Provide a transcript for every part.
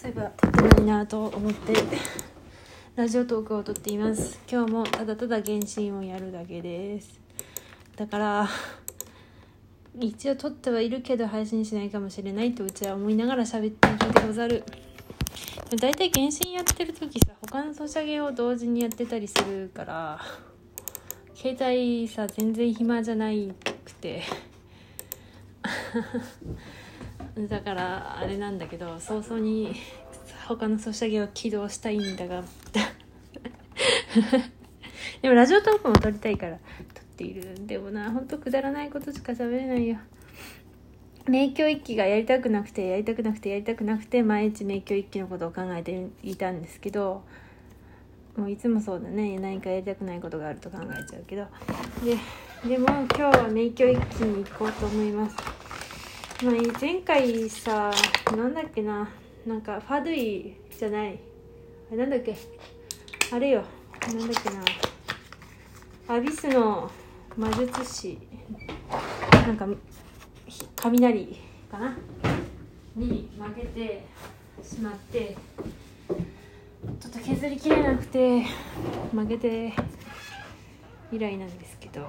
そういえば撮ってないなと思ってラジオトークを撮っています。今日もただただ原神をやるだけです。だから一応撮ってはいるけど配信しないかもしれないとうちは思いながら喋っているでござる。大体原神やってる時さ他のソシャゲを同時にやってたりするから携帯さ全然暇じゃないくて。だからあれなんだけど早々に他のソシャゲを起動したいんだが でもラジオトークも撮りたいから撮っているでもな。ほんとくだらないことしか喋れないよ。名教一揆がやりたくなくてやりたくなくてやりたくなくて毎日名教一揆のことを考えていたんですけどもういつもそうだね。何かやりたくないことがあると考えちゃうけど。ででも今日は名教一揆に行こうと思います。まあ、前回さなんだっけななんかファドゥイじゃない。あれなんだっけ？あれよ。なんだっけな。アビスの魔術師。なんか雷かな？に負けてしまって。ちょっと削りきれなくて負けて以来なんですけど。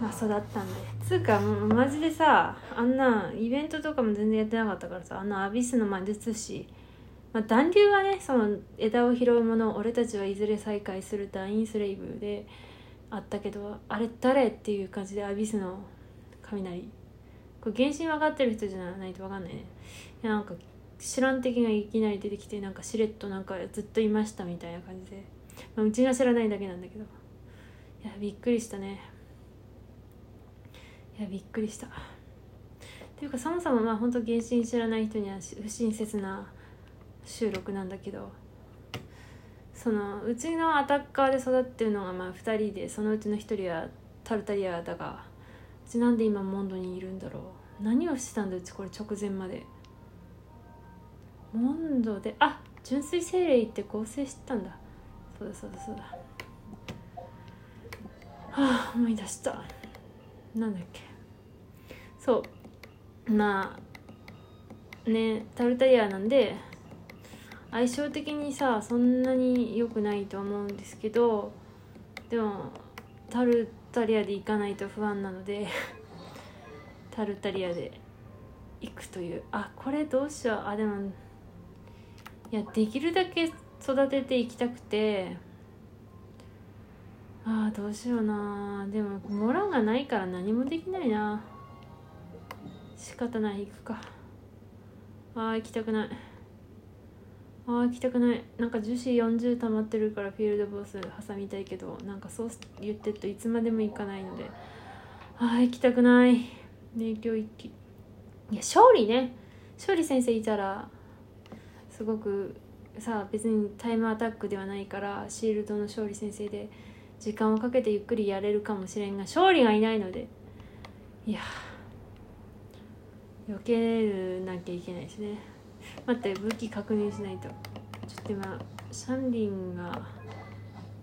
まあ育ったんで。つうかもうマジでさあんなイベントとかも全然やってなかったからさあのアビスの魔術師まあ、暖流はねその枝を拾うもの俺たちはいずれ再会するダインスレイブであったけどあれ誰っていう感じでアビスの雷。これ原神分かってる人じゃないと分かんないね。いやなんか知らん敵がいきなり出てきてなんかしれっとなんかずっといましたみたいな感じで、まあ、うちが知らないだけなんだけど。いやびっくりしたね。やびっくりした。っていうかそもそもまあ本当原神知らない人には不親切な収録なんだけどそのうちのアタッカーで育ってるのがまあ2人でそのうちの1人はタルタリアだがうちなんで今モンドにいるんだろう。何をしてたんだうちこれ直前まで。モンドであ純粋精霊って合成してたんだ。そうだそうだそうだ。はあ思い出した。なんだっけ？そう。まあねタルタリアなんで相性的にさそんなに良くないと思うんですけどでもタルタリアで行かないと不安なので タルタリアで行くという。あこれどうしよう。あでもいやできるだけ育てていきたくてああどうしような。でもモランがないから何もできないな。仕方ない行くか。ああ行きたくない。ああ行きたくない。なんか樹脂40溜まってるからフィールドボス挟みたいけどなんかそう言ってるといつまでも行かないので。ああ行きたくない。影響一気。いや勝利ね。勝利先生いたらすごくさ別にタイムアタックではないからシールドの勝利先生で時間をかけてゆっくりやれるかもしれんが勝利がいないのでいや避けなきゃいけないですね。待って武器確認しないと。ちょっと今シャンリンが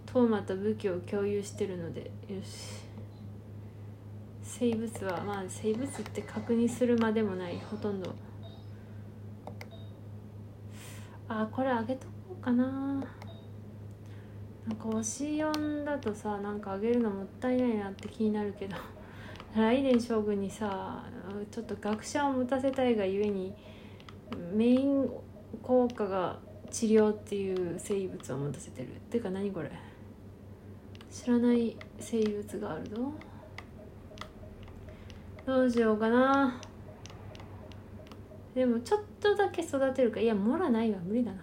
トーマと武器を共有してるのでよし。生物はまあ生物って確認するまでもないほとんど。あこれあげとこうかな。なんか推し4だとさなんかあげるのもったいないなって気になるけどライデン将軍にさちょっと学者を持たせたいがゆえにメイン効果が治療っていう生物を持たせてる。っていうか何これ？知らない生物があるぞ。どうしようかな。でもちょっとだけ育てるか。いやモラないわ無理だな。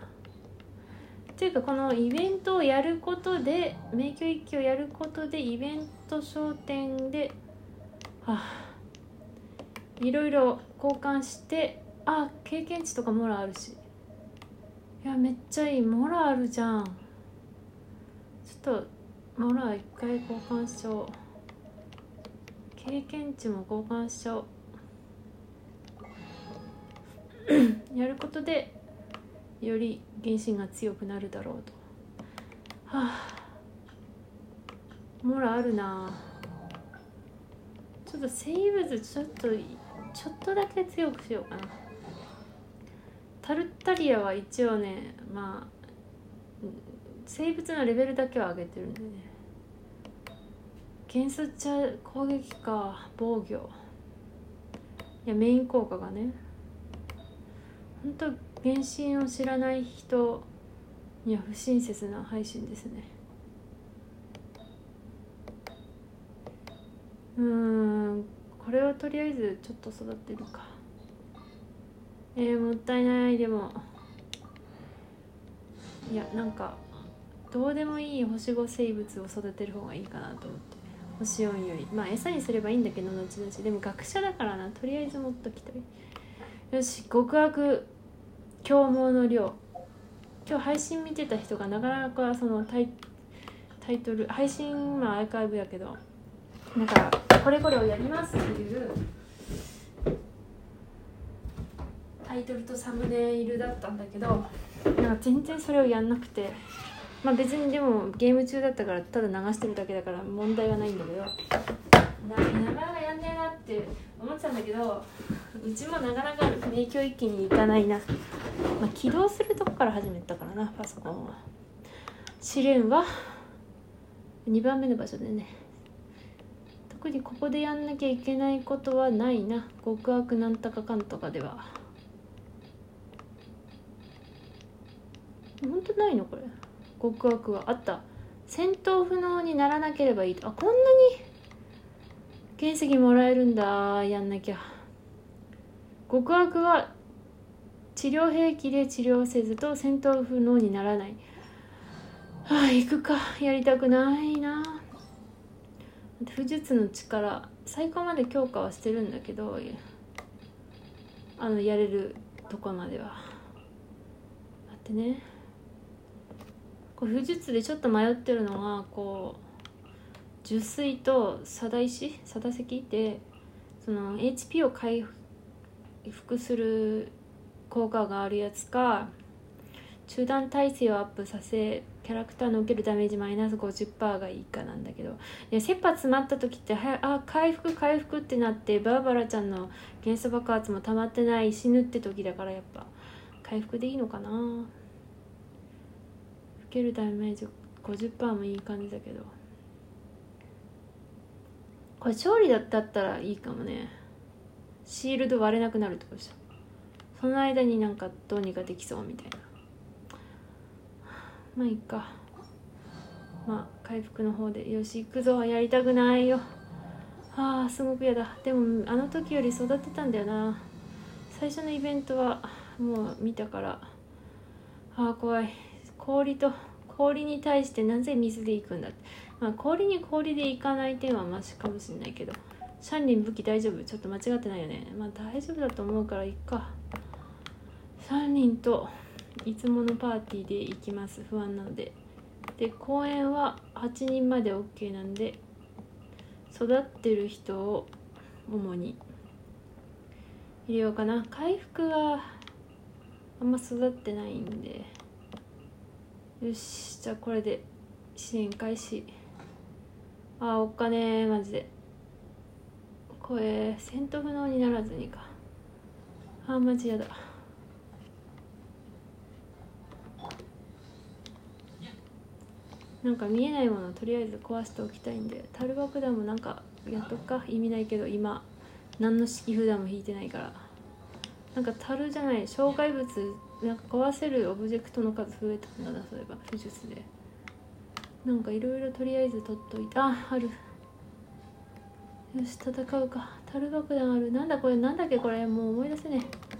っていうかこのイベントをやることで迷宮一揆をやることでイベント商店ではあいろいろ交換してあ経験値とかモラあるし。いやめっちゃいい。モラあるじゃん。ちょっとモラ一回交換しちゃおう。経験値も交換しちゃおう。やることでより原神が強くなるだろうと。はあ。モラあるな。ちょっと生物ちょっとちょっとだけ強くしようかな。タルタリアは一応ねまあ生物のレベルだけは上げてるんでね。元素茶攻撃か防御。いやメイン効果がね。本当原神を知らない人には不親切な配信ですね。うんこれはとりあえずちょっと育てるか。えー、もったいないでも。いやなんかどうでもいい星5生物を育てる方がいいかなと思って。星4より。まあ餌にすればいいんだけど後々。でも学者だからな。とりあえず持っときたい。よし極悪。凶暴の量。今日配信見てた人がなかなかそのタイタイトル配信まあアーカイブやけどなんかこれこれをやりますっていうタイトルとサムネイルだったんだけどなんか全然それをやんなくてまあ別にでもゲーム中だったからただ流してるだけだから問題はないんだけどななかなかやんねえなって思ってたんだけどうちもなかなか影響一気にいかないな、まあ、起動するとこから始めたからなパソコンは。試練は2番目の場所でね。特にここでやんなきゃいけないことはないな。極悪なんとかかんとかでは。本当ないのこれ。極悪は。あった。戦闘不能にならなければいいと。あこんなに原石もらえるんだやんなきゃ。極悪は治療兵器で治療せずと戦闘不能にならない。ああ行くか。やりたくないな。不術の力最高まで強化はしてるんだけどあのやれるとこまでは。待ってねこう不術でちょっと迷ってるのがこう受水と佐田石佐田石でその HP を回復する効果があるやつか中断耐性をアップさせキャラクターの受けるダメージマイナス50%がいいかなんだけどいや切羽詰まった時ってはあ回復回復ってなってバーバラちゃんの元素爆発も溜まってない死ぬって時だからやっぱ回復でいいのかな。受けるダメージ50%もいい感じだけど。これ勝利だったらいいかもね。シールド割れなくなるってことでしょその間になんかどうにかできそうみたいな。まあいいか。まあ回復の方でよし行くぞ。やりたくないよ。ああすごく嫌だ。でもあの時より育てたんだよな。最初のイベントはもう見たから。ああ怖い。氷と氷に対してなぜ水で行くんだって、まあ、氷に氷で行かない点はマシかもしれないけどシャンリン武器大丈夫？ちょっと間違ってないよね。まあ大丈夫だと思うからいっか。3人といつものパーティーで行きます。不安なので。で公演は8人まで OK なんで育ってる人を主に入れようかな。回復はあんま育ってないんで。よしじゃあこれで支援開始。あおっかねマジで。これ戦闘不能にならずにか。あマジやだ。なんか見えないものをとりあえず壊しておきたいんで。樽爆弾もなんかやっとくか？意味ないけど今。何の式札も引いてないから。なんか樽じゃない障害物なんか壊せるオブジェクトの数増えたんだなそういえば。不術で。なんかいろいろとりあえず取っといて。あある。よし戦うか。樽爆弾ある。なんだこれなんだっけこれ。もう思い出せねえ。